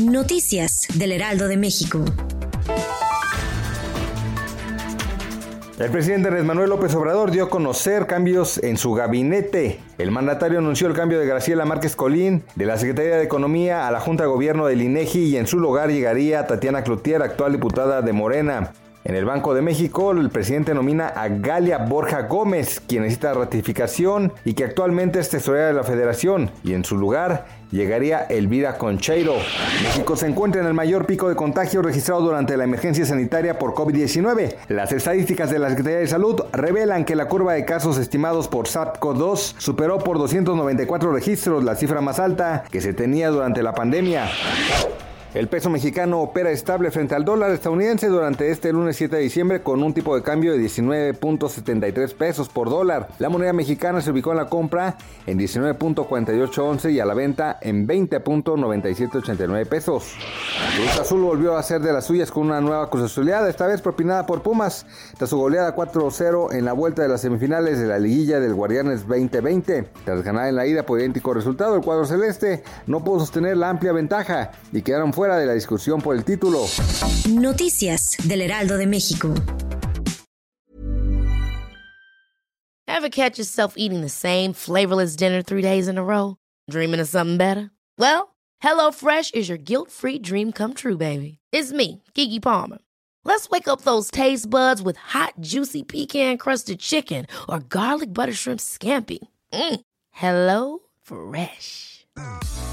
Noticias del Heraldo de México. El presidente Andrés Manuel López Obrador dio a conocer cambios en su gabinete. El mandatario anunció el cambio de Graciela Márquez Colín de la Secretaría de Economía a la Junta de Gobierno del INEGI y en su lugar llegaría Tatiana Cloutier, actual diputada de Morena. En el Banco de México, el presidente nomina a Galia Borja Gómez, quien necesita ratificación y que actualmente es tesorera de la federación, y en su lugar llegaría Elvira Concheiro. México se encuentra en el mayor pico de contagio registrado durante la emergencia sanitaria por COVID-19. Las estadísticas de la Secretaría de Salud revelan que la curva de casos estimados por SARS-CoV-2 superó por 294 registros, la cifra más alta que se tenía durante la pandemia. El peso mexicano opera estable frente al dólar estadounidense durante este lunes 7 de diciembre con un tipo de cambio de 19.73 pesos por dólar. La moneda mexicana se ubicó en la compra en 19.4811 y a la venta en 20.9789 pesos. Cruz Azul volvió a hacer de las suyas con una nueva cruzazuleada, esta vez propinada por Pumas, tras su goleada 4-0 en la vuelta de las semifinales de la liguilla del Guardianes 2020. Tras ganar en la ida por idéntico resultado, el cuadro celeste no pudo sostener la amplia ventaja y quedaron fuera de la discusión por el título. Noticias del Heraldo de México. Ever catch yourself eating the same flavorless dinner three days in a row? Dreaming of something better? Well, HelloFresh is your guilt-free dream come true, baby. It's me, Kiki Palmer. Let's wake up those taste buds with hot, juicy pecan-crusted chicken or garlic butter shrimp scampi. Mm. Hello Fresh.